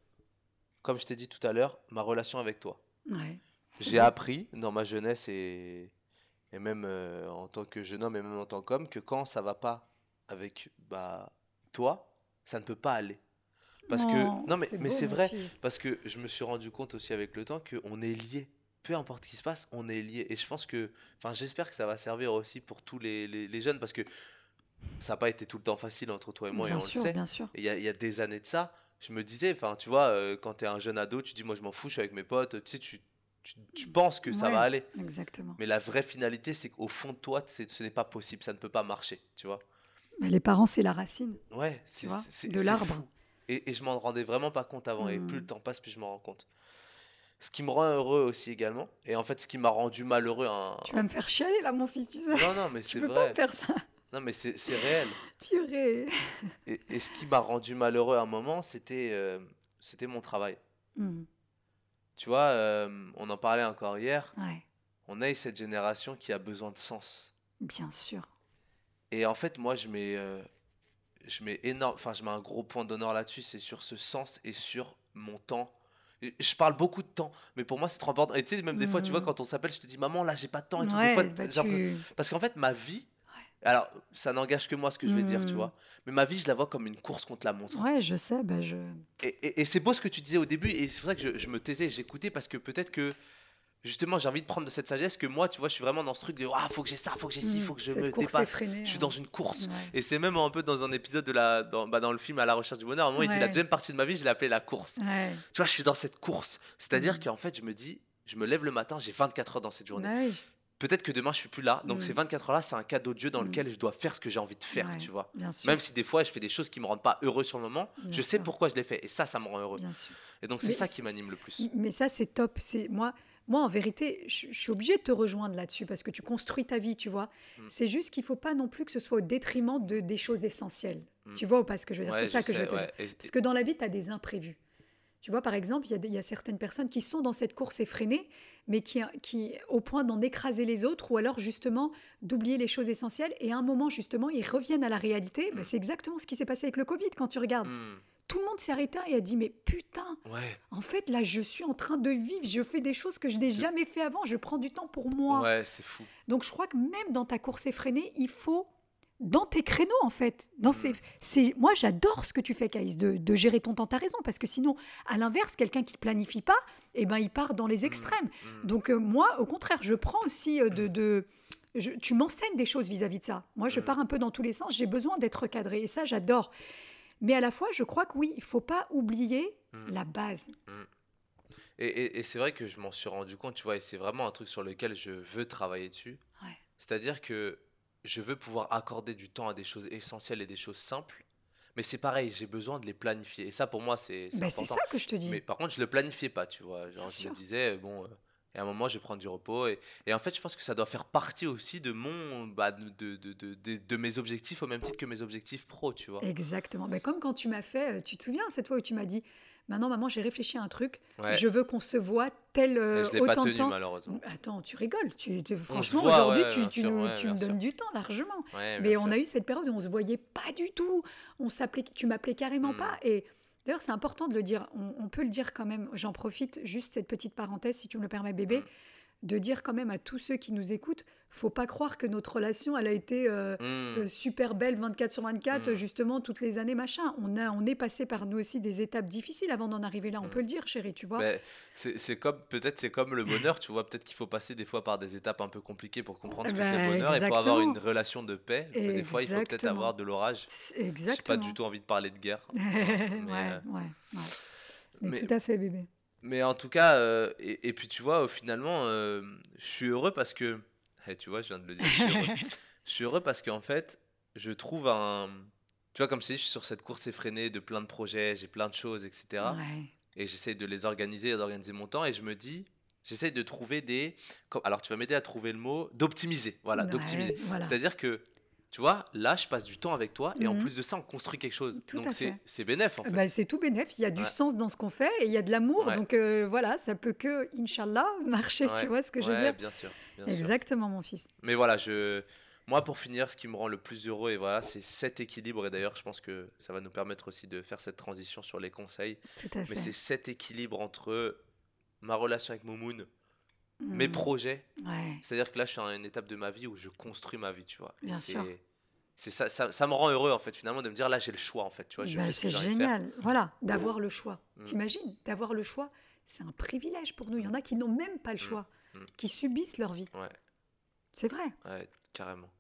comme je t'ai dit tout à l'heure, ma relation avec toi. Ouais. J'ai appris dans ma jeunesse et, et même euh, en tant que jeune homme et même en tant qu'homme que quand ça va pas avec bah, toi, ça ne peut pas aller. Parce que, non mais, c'est mais c'est vrai, fils. parce que je me suis rendu compte aussi avec le temps qu'on est liés. Peu importe ce qui se passe, on est liés. Et je pense que, enfin j'espère que ça va servir aussi pour tous les, les- les jeunes parce que ça n'a pas été tout le temps facile entre toi et moi et bien on sûr, le sait. bien sûr. Et il y a, il y a des années de ça, je me disais, enfin, tu vois, euh, quand t'es un jeune ado, tu dis, moi, je m'en fous, je suis avec mes potes, tu sais, tu, tu, tu penses que ça va aller. Exactement. Mais la vraie finalité, c'est qu'au fond de toi, ce n'est pas possible, ça ne peut pas marcher, tu vois. Mais les parents, c'est la racine. Ouais, c'est de l'arbre. Et, et je m'en rendais vraiment pas compte avant, et plus le temps passe, plus je m'en rends compte. Ce qui me rend heureux aussi également, et en fait, ce qui m'a rendu malheureux, un... Tu vas me faire chialer là, mon fils, tu sais. Non, non, mais tu c'est peux pas vrai. me faire ça. Non, mais c'est réel. [laughs] Purée. Et, et ce qui m'a rendu malheureux à un moment, c'était euh, c'était mon travail. Mhm. Tu vois, euh, on en parlait encore hier. Ouais, On a cette génération qui a besoin de sens. bien sûr. Et en fait, moi, je mets, euh, je mets énorme, enfin, je mets un gros point d'honneur là-dessus, c'est sur ce sens et sur mon temps. Je parle beaucoup de temps, mais pour moi, c'est trop important. Et tu sais, même des fois, tu vois, Mhm. quand on s'appelle, je te dis, maman, là, j'ai pas de temps et tout. Des fois, bah, tu- Parce qu'en fait, ma vie, alors, ça n'engage que moi ce que je vais dire, tu Mhm. vois. Mais ma vie, je la vois comme une course contre la montre. ouais, je sais, bah je. Et, et- et c'est beau ce que tu disais au début, et c'est pour ça que je, je me taisais j'écoutais, parce que peut-être que justement j'ai envie de prendre de cette sagesse que moi, tu vois, je suis vraiment dans ce truc de ah, faut que j'ai ça, faut que j'ai ci, Mhm. faut que je Cette me course dépasse. effrénée, Je suis hein. dans une course. Ouais. Et c'est même un peu dans un épisode de la, dans, bah, dans le film À la recherche du bonheur, à un moment il dit la deuxième partie de ma vie, je l'ai appelée la course. Ouais. Tu vois, je suis dans cette course. C'est-à-dire Mhm. qu'en fait, je me dis, je me lève le matin, j'ai 24 heures dans cette journée. Peut-être que demain je suis plus là, donc ces 24 heures-là, c'est un cadeau de Dieu dans Mhm. lequel je dois faire ce que j'ai envie de faire, Ouais, tu vois. Même si des fois je fais des choses qui me rendent pas heureux sur le moment, Bien je sais sûr. pourquoi je l'ai fait et ça, ça me rend heureux. Et donc c'est ça qui m'anime le plus. Mais ça, c'est top. C'est moi, moi, en vérité, je, je suis obligée de te rejoindre là-dessus parce que tu construis ta vie, tu vois. Mm. C'est juste qu'il faut pas non plus que ce soit au détriment de des choses essentielles. Mm. Tu vois ou pas ce que je veux dire? Ouais, C'est ça que je veux te dire. ouais. Parce que dans la vie, tu as des imprévus. Tu vois, par exemple, il y, a y certaines personnes qui sont dans cette course effrénée, mais qui, qui au point d'en écraser les autres, ou alors justement d'oublier les choses essentielles, et à un moment, justement, ils reviennent à la réalité. Ben, c'est exactement ce qui s'est passé avec le Covid, quand tu regardes. Hmm, Tout le monde s'est arrêté et a dit, mais putain, ouais, en fait, là, je suis en train de vivre, je fais des choses que je n'ai jamais fait avant, je prends du temps pour moi. ouais, c'est fou. Donc, je crois que même dans ta course effrénée, il faut, dans tes créneaux, en fait, dans Mm. ces, c'est, moi, j'adore ce que tu fais, Caïs, de, de gérer ton temps, t'as raison, parce que sinon, à l'inverse, quelqu'un qui planifie pas, eh ben, il part dans les extrêmes. Hmm. Donc, euh, moi, au contraire, je prends aussi euh, de... de- je- tu m'enseignes des choses vis-à-vis de ça. Moi, je Mm. pars un peu dans tous les sens, j'ai besoin d'être cadré, et ça, j'adore. Mais à la fois, je crois que oui, il faut pas oublier Mm. la base. Et, et- et c'est vrai que je m'en suis rendu compte, tu vois, et c'est vraiment un truc sur lequel je veux travailler dessus. Ouais. C'est-à-dire que je veux pouvoir accorder du temps à des choses essentielles et des choses simples, mais c'est pareil, j'ai besoin de les planifier. Et ça, pour moi, c'est Ben, c'est ça que je te dis. Mais par contre, je le planifiais pas, tu vois. Genre, je me disais, bon, euh, et à un moment, je vais prendre du repos. Et, et en fait, je pense que ça doit faire partie aussi de mon, bah, de, de, de, de- mes objectifs, au même titre que mes objectifs pro, tu vois. Exactement. Ben, comme quand tu m'as fait, euh, tu te souviens cette fois où tu m'as dit, maintenant maman j'ai réfléchi à un truc, Ouais. je veux qu'on se voit tel euh, je l'ai pas autant de tenu, temps. malheureusement. Attends, tu rigoles. Tu, franchement, aujourd'hui, ouais, tu, bien tu sûr, nous- ouais, tu bien me donnes sûr. du temps largement. Mais on sûr. a eu cette période où on se voyait pas du tout. On s'appelait, tu m'appelais carrément Mm. pas. Et d'ailleurs, c'est important de le dire. On, on peut le dire quand même. J'en profite juste cette petite parenthèse, si tu me le permets, bébé, Mm. de dire quand même à tous ceux qui nous écoutent, faut pas croire que notre relation, elle a été euh, Hmm. euh, super belle 24 sur 24, Mm. justement, toutes les années, machin. On, a, on est passé par nous aussi des étapes difficiles avant d'en arriver là, on Mm. peut le dire, chérie, tu vois. C'est c'est comme peut-être c'est comme le bonheur, tu vois, peut-être qu'il faut passer des fois par des étapes un peu compliquées pour comprendre ce que c'est le bonheur et pour avoir une exactement. relation de paix, des fois il faut peut-être Exactement. avoir de l'orage. C'est J'ai pas Exactement. du tout envie de parler de guerre. [laughs] ouais, mais, ouais, euh, ouais, Mais, mais- tout à fait, bébé. Mais en tout cas, euh, et, et puis tu vois, finalement, euh, je suis heureux parce que, Tu vois, je viens de le dire, je suis heureux. [laughs] je suis heureux parce qu'en fait, je trouve un, tu vois, comme dit, je suis sur cette course effrénée de plein de projets, j'ai plein de choses, etc. Ouais. et j'essaye de les organiser, d'organiser mon temps, et je me dis, j'essaye de trouver des, alors tu vas m'aider à trouver le mot, d'optimiser, voilà, Ouais, d'optimiser. voilà. C'est-à-dire que, tu vois, là, je passe du temps avec toi, et en Mhm. plus de ça, on construit quelque chose. Tout Donc c'est bénéf, en fait. Bah, c'est tout bénef, il y a du Ouais. sens dans ce qu'on fait et il y a de l'amour. Ouais. Donc euh, voilà, ça peut que, Inch'Allah, [laughs] marcher, Ouais, tu vois ce que je veux dire bien sûr, bien sûr. Exactement, mon fils. Mais voilà, je, Moi, pour finir, ce qui me rend le plus heureux, et voilà, c'est cet équilibre. Et d'ailleurs, je pense que ça va nous permettre aussi de faire cette transition sur les conseils. Tout à fait. Mais c'est cet équilibre entre ma relation avec Mes Mm. projets. Ouais, C'est-à-dire que là, je suis à une étape de ma vie où je construis ma vie, tu vois. Bien c'est- sûr. C'est ça, ça, ça me rend heureux, en fait, finalement, de me dire là, j'ai le choix, en fait. Tu vois, Bah, ce que c'est génial. Voilà, d'avoir le choix. Mm. T'imagines, d'avoir le choix, c'est un privilège pour nous. Il y en a qui n'ont même pas le choix, Mm. qui subissent leur vie. Ouais. C'est vrai. Ouais, carrément.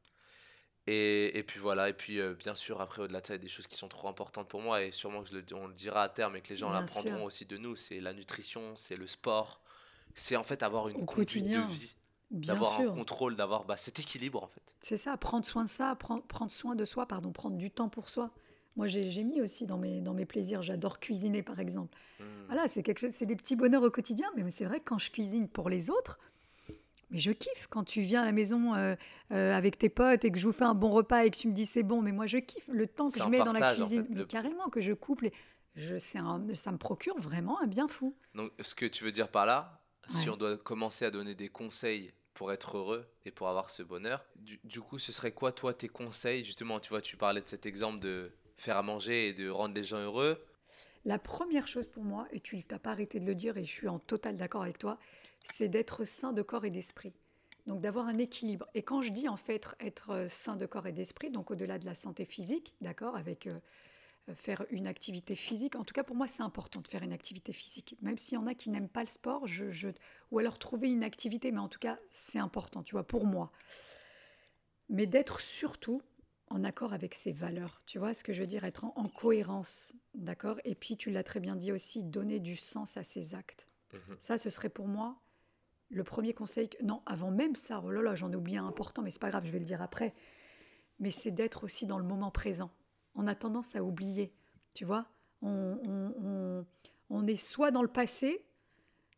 Et, et puis voilà, et puis euh, bien sûr, après, au-delà de ça, il y a des choses qui sont trop importantes pour moi, et sûrement que je le, on le dira à terme et que les gens l'apprendront aussi de nous, c'est la nutrition, c'est le sport, c'est en fait avoir une Au conduite quotidien. de vie, d'avoir un contrôle, d'avoir bah, cet équilibre en fait. C'est ça, prendre soin de ça, prendre, prendre soin de soi, pardon, prendre du temps pour soi. Moi, j'ai j'ai mis aussi dans mes, dans mes plaisirs, j'adore cuisiner par exemple. Mm. Voilà, c'est quelque chose- c'est des petits bonheurs au quotidien, mais c'est vrai que quand je cuisine pour les autres, mais je kiffe quand tu viens à la maison euh, euh, avec tes potes et que je vous fais un bon repas et que tu me dis c'est bon, mais moi je kiffe le temps que je mets dans la en cuisine, fait, mais le- carrément que je couple, et je, c'est un- ça me procure vraiment un bien fou. Donc, ce que tu veux dire par là, si Ouais. on doit commencer à donner des conseils pour être heureux et pour avoir ce bonheur, du, du coup, ce serait quoi, toi, tes conseils? Justement, tu vois, tu parlais de cet exemple de faire à manger et de rendre les gens heureux. La première chose pour moi, et tu n'as pas arrêté de le dire et je suis en total d'accord avec toi, c'est d'être sain de corps et d'esprit. Donc d'avoir un équilibre. Et quand je dis en fait être sain de corps et d'esprit, donc au-delà de la santé physique, d'accord, avec euh, faire une activité physique, en tout cas pour moi c'est important de faire une activité physique. Même s'il y en a qui n'aiment pas le sport, je, je- ou alors trouver une activité, mais en tout cas c'est important, tu vois, pour moi. Mais d'être surtout en accord avec ses valeurs. Tu vois ce que je veux dire Être en, en cohérence, d'accord? Et puis, tu l'as très bien dit aussi, donner du sens à ses actes. Mhm. Ça, ce serait pour moi le premier conseil. que- Non, avant même ça, oh là là, j'en ai oublié un important, mais c'est pas grave, je vais le dire après. Mais c'est d'être aussi dans le moment présent. On a tendance à oublier, tu vois on, on- on- on est soit dans le passé,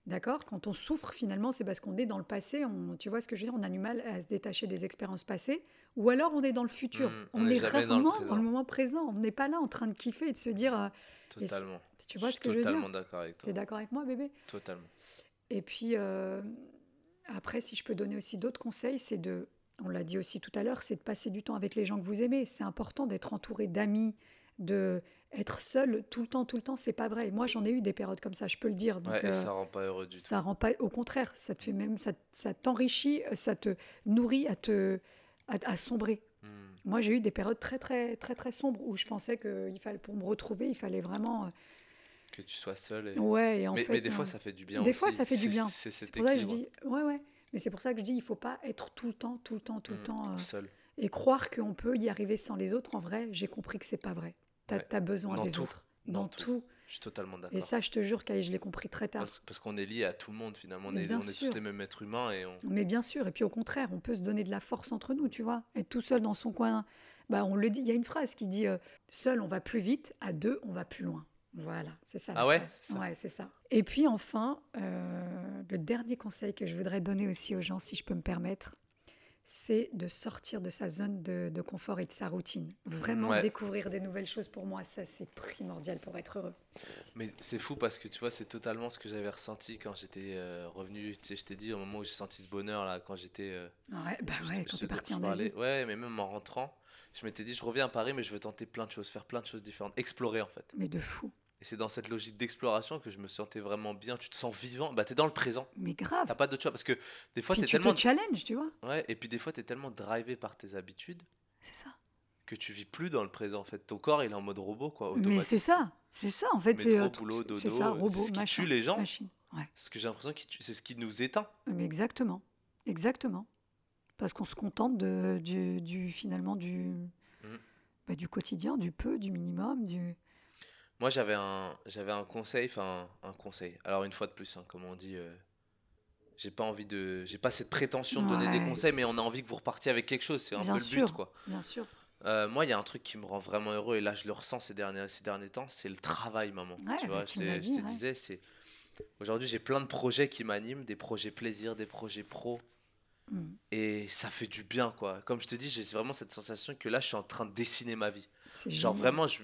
d'accord? Quand on souffre, finalement, c'est parce qu'on est dans le passé. Tu vois ce que je veux dire? On a du mal à se détacher des expériences passées. Ou alors on est dans le futur. Mm, on, est, est jamais dans le rarement dans le, moment présent. On n'est pas là en train de kiffer et de se dire. euh, Totalement. tu vois Je ce que je veux dire? Totalement d'accord avec Tu toi. es d'accord avec moi, bébé? Totalement. Et puis, euh, après, si je peux donner aussi d'autres conseils, c'est de, on l'a dit aussi tout à l'heure, c'est de passer du temps avec les gens que vous aimez. C'est important d'être entouré d'amis, de être seul tout le temps, tout le temps, c'est pas vrai. Moi, j'en ai eu des périodes comme ça, je peux le dire. Donc, Ouais, et euh, ça rend pas heureux du tout. ça rend pas, au contraire, ça te fait même, ça, ça t'enrichit, ça te nourrit à te, à, à sombrer. Mm. Moi, j'ai eu des périodes très, très, très, très sombres où je pensais que il fallait, pour me retrouver, il fallait vraiment, euh, Que tu sois seul. Et... ouais. Et en mais, fait, mais des fois, ça fait du bien Des aussi. fois, ça fait du bien. C'est pour ça que je dis, ouais, ouais. Mais c'est pour ça que je dis, il faut pas être tout le temps, tout le temps, tout le Mm, temps, euh, Seul. et croire qu'on peut y arriver sans les autres. En vrai, j'ai compris que c'est pas vrai. Tu as, Ouais. besoin Dans des tout. autres, Dans dans, tout. tout. Je suis totalement d'accord. Et ça, je te jure, Kai, je l'ai compris très tard. Parce, parce qu'on est lié à tout le monde finalement. On Mais est, on tous les mêmes êtres humains et on. Mais bien sûr, et puis au contraire, on peut se donner de la force entre nous, tu vois. Être tout seul dans son coin, bah on le dit. Il y a une phrase qui dit euh, seul on va plus vite, à deux on va plus loin. Voilà, c'est ça. Ah ouais, phrase. c'est ça. Ouais, c'est ça. Et puis enfin, euh, le dernier conseil que je voudrais donner aussi aux gens, si je peux me permettre, c'est de sortir de sa zone de, de confort et de sa routine. Vraiment Ouais. découvrir des nouvelles choses pour moi, ça c'est primordial pour être heureux. Mais c'est fou parce que tu vois, c'est totalement ce que j'avais ressenti quand j'étais euh, revenu. Tu sais, je t'ai dit au moment où j'ai senti ce bonheur là, quand j'étais. euh, Ouais, bah je- ouais, je quand te- t'es parti en Asie. Ouais, mais même en rentrant, je m'étais dit, je reviens à Paris, mais je veux tenter plein de choses, faire plein de choses différentes, explorer en fait. Mais de fou. Et c'est dans cette logique d'exploration que je me sentais vraiment bien. Tu te sens vivant, bah t'es dans le présent. Mais grave. T'as pas d'autre choix parce que des fois Puis t'es tu tellement. te challenges, tu vois. Ouais, et puis des fois t'es tellement drivé par tes habitudes C'est ça. que tu vis plus dans le présent en fait. Ton corps il est en mode robot quoi. Mais c'est ça, c'est ça en fait. C'est, euh, boulot, c'est ça, robot, ce qui machin, tue les gens. machine. Ouais, Ce que j'ai l'impression que c'est ce qui nous éteint. mais exactement, exactement. Parce qu'on se contente de, du, du- finalement du, Mm. bah, du quotidien, du peu, du minimum, du. Moi, j'avais un, j'avais un conseil, enfin un conseil. Alors une fois de plus, hein, comme on dit, euh, j'ai pas envie de, j'ai pas cette prétention de donner des conseils, mais on a envie que vous repartiez avec quelque chose. C'est un Bien peu le but, quoi. Bien sûr. Euh, moi, il y a un truc qui me rend vraiment heureux et là, je le ressens ces derniers, ces derniers temps, c'est le travail, maman. Ouais, tu bah, vois, tu dit, je te ouais. disais, c'est aujourd'hui, j'ai plein de projets qui m'animent, des projets plaisir, des projets pro. Mm. Et ça fait du bien, quoi. Comme je te dis, j'ai vraiment cette sensation que là, je suis en train de dessiner ma vie. Genre génial. vraiment, je,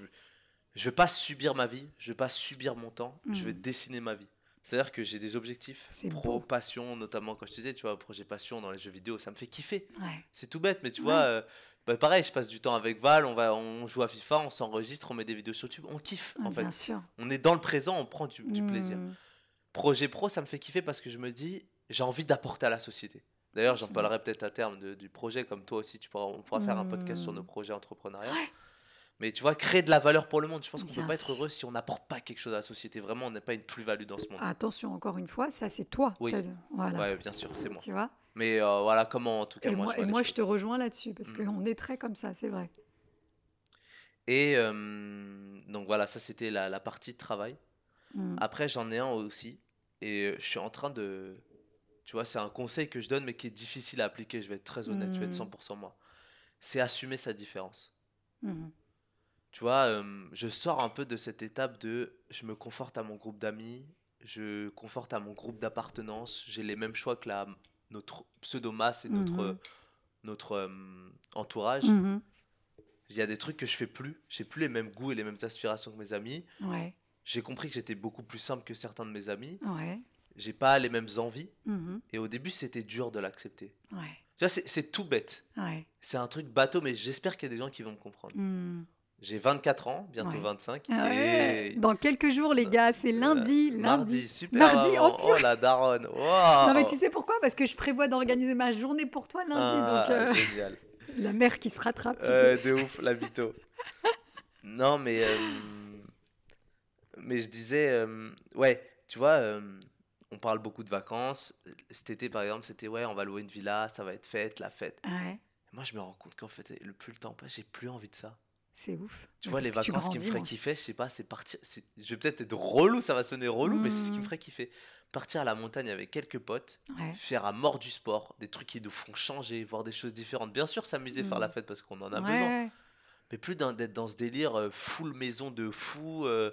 je veux pas subir ma vie, je veux pas subir mon temps, je veux Mhm. dessiner ma vie. C'est-à-dire que j'ai des objectifs C'est pro, beau. passion, notamment quand je te disais, tu vois, projet passion dans les jeux vidéo, ça me fait kiffer. Ouais. C'est tout bête, mais tu Ouais. vois, euh, bah, pareil, je passe du temps avec Val, on, va, on joue à FIFA, on s'enregistre, on met des vidéos sur YouTube, on kiffe Ah, en fait. bien sûr. On est dans le présent, on prend du, du plaisir. Mm. Projet pro, ça me fait kiffer parce que je me dis, j'ai envie d'apporter à la société. D'ailleurs, j'en parlerai peut-être à terme de- du projet, comme toi aussi, tu pourras, on pourra faire un podcast sur Mhm. nos projets entrepreneuriaux. Mais tu vois, créer de la valeur pour le monde. Je pense qu'on ne peut pas être heureux si on n'apporte pas quelque chose à la société. Vraiment, on n'a pas une plus-value dans ce monde. Attention, encore une fois, ça c'est toi. Oui. Voilà. Ouais, bien sûr, c'est moi. Tu vois? Mais euh, voilà comment, en tout cas, Et moi, moi, je et moi te rejoins là-dessus parce Mm. qu'on est très comme ça, c'est vrai. Et euh, donc voilà, ça c'était la, la partie de travail. Mm. Après, j'en ai un aussi. Et euh, je suis en train de. Tu vois, c'est un conseil que je donne, mais qui est difficile à appliquer. Je vais être très honnête, je vais être Mm. 100% moi. C'est assumer sa différence. Tu vois, euh, je sors un peu de cette étape de je me conforte à mon groupe d'amis, je conforte à mon groupe d'appartenance, j'ai les mêmes choix que la, notre pseudo-masse et notre, Mhm. notre euh, entourage. Mhm. Il y a des trucs que je fais plus, j'ai plus les mêmes goûts et les mêmes aspirations que mes amis. Ouais, J'ai compris que j'étais beaucoup plus simple que certains de mes amis. ouais, J'ai pas les mêmes envies. mhm. Et au début, c'était dur de l'accepter. ouais, Tu vois, c'est tout bête. C'est un truc bateau, mais j'espère qu'il y a des gens qui vont me comprendre. J'ai 24 ans, bientôt Ouais. 25. Ouais. Et Dans quelques jours, les gars, c'est lundi, Euh, lundi. Mardi, super. Mardi, oh, oh, la daronne. [laughs] Non mais tu sais pourquoi? Parce que je prévois d'organiser ma journée pour toi lundi, Ah, donc euh, Génial. [laughs] la mère qui se rattrape, tu sais. Euh, de ouf, la mytho. [laughs] non, mais. euh, mais je disais. ouais, tu vois, on parle beaucoup de vacances. Cet été, par exemple, c'était ouais, on va louer une villa, ça va être fête, la fête. Ouais, Moi, je me rends compte qu'en fait, le plus le temps passe, j'ai plus envie de ça. C'est ouf. Tu vois, les vacances qui me feraient kiffer, je sais pas, c'est partir. Je vais peut-être être relou, ça va sonner relou, mais c'est ce qui me Mm. ferait kiffer. Partir à la montagne avec quelques potes, Ouais. faire à mort du sport, des trucs qui nous font changer, voir des choses différentes. Bien sûr, s'amuser, faire la fête parce qu'on en a Ouais, besoin. Mais plus d'être dans ce délire euh, full maison de fou. euh,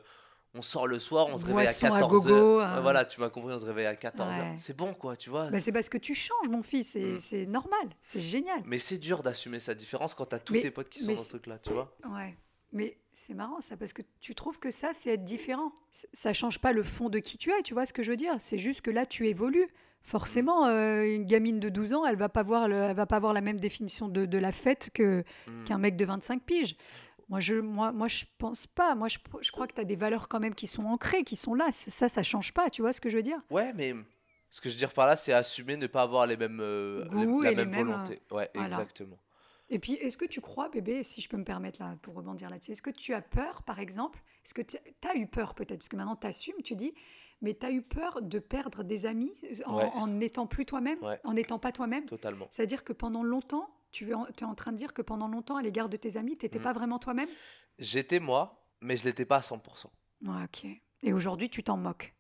on sort le soir, on se réveille à Boisson à 14h. gogo, euh. voilà, tu m'as compris, on se réveille à 14h. Ouais. C'est bon, quoi, tu vois. Bah, c'est parce que tu changes, mon fils, et Mm. c'est normal, c'est génial. Mais c'est dur d'assumer sa différence quand t'as tous Mais- tes potes qui sont dans ce truc-là, tu vois. Ouais. Mais c'est marrant ça, parce que tu trouves que ça, c'est être différent. Ça change pas le fond de qui tu es, tu vois ce que je veux dire C'est juste que là, tu évolues. Forcément, euh, une gamine de 12 ans, elle va pas voir, le- elle va pas avoir la même définition de, de la fête que Mm. qu'un mec de 25 piges. Moi, je, moi, moi, je pense pas. Moi, je, je crois que tu as des valeurs quand même qui sont ancrées, qui sont là. Ça, ça change pas. Tu vois ce que je veux dire? Ouais, mais ce que je veux dire par là, c'est assumer ne pas avoir les mêmes, euh, les- la et les même mêmes, volonté. Ouais, voilà. exactement. Et puis, est-ce que tu crois, bébé, si je peux me permettre là, pour rebondir là-dessus, est-ce que tu as peur, par exemple? Est-ce que tu as eu peur peut-être? Parce que maintenant, tu assumes, tu dis, mais tu as eu peur de perdre des amis en, Ouais. n'étant plus toi-même, Ouais. en n'étant pas toi-même? Totalement. C'est-à-dire que pendant longtemps, tu es, en, tu es en train de dire que pendant longtemps, à l'égard de tes amis, tu n'étais Mm. pas vraiment toi-même? J'étais moi, mais je l'étais pas à 100%. Ouais, Ok. Et aujourd'hui, tu t'en moques?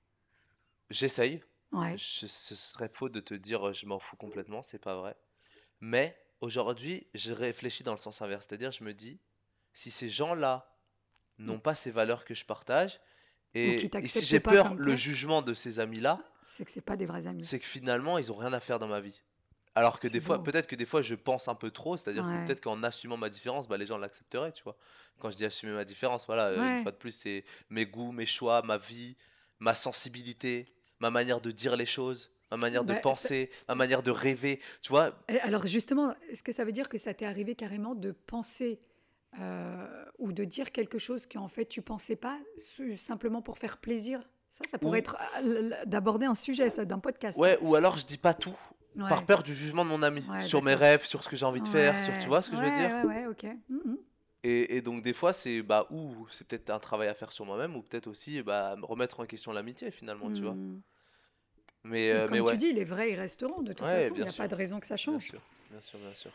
J'essaye. Ouais. Je- ce serait faux de te dire euh, je m'en fous complètement, c'est pas vrai. Mais aujourd'hui, je réfléchis dans le sens inverse. C'est-à-dire, je me dis, si ces gens-là n'ont pas ces valeurs que je partage, et, et si j'ai peur le jugement de ces amis-là, C'est que c'est pas des vrais amis. c'est que finalement, ils ont rien à faire dans ma vie. Alors que des fois, peut-être que des fois, je pense un peu trop, c'est-à-dire Ouais. que peut-être qu'en assumant ma différence, bah, les gens l'accepteraient, tu vois. Quand je dis assumer ma différence, voilà, euh, Ouais. une fois de plus, c'est mes goûts, mes choix, ma vie, ma sensibilité, ma manière de dire les choses, ma manière Bah, de ça- penser, ma manière de rêver, tu vois. Alors justement, est-ce que ça veut dire que ça t'est arrivé carrément de penser euh, ou de dire quelque chose qu'en fait tu pensais pas simplement pour faire plaisir? Ça, ça pourrait Ou- être euh, d'aborder un sujet ça, d'un podcast. Ouais, ou alors je dis pas tout, Ouais. par peur du jugement de mon ami, Ouais, sur mes rêves, sur ce que j'ai envie de faire, sur, tu vois ce que je veux dire? Ouais, ouais, ok. Mhm. Et, et donc des fois c'est bah ou c'est peut-être un travail à faire sur moi-même ou peut-être aussi bah me remettre en question l'amitié finalement tu vois. Mhm. Mais euh, comme mais ouais. tu dis, les vrais, ils resteront. De toute Ouais, façon, il bien n'y a sûr. pas de raison que ça bien change. sûr, bien sûr, bien sûr.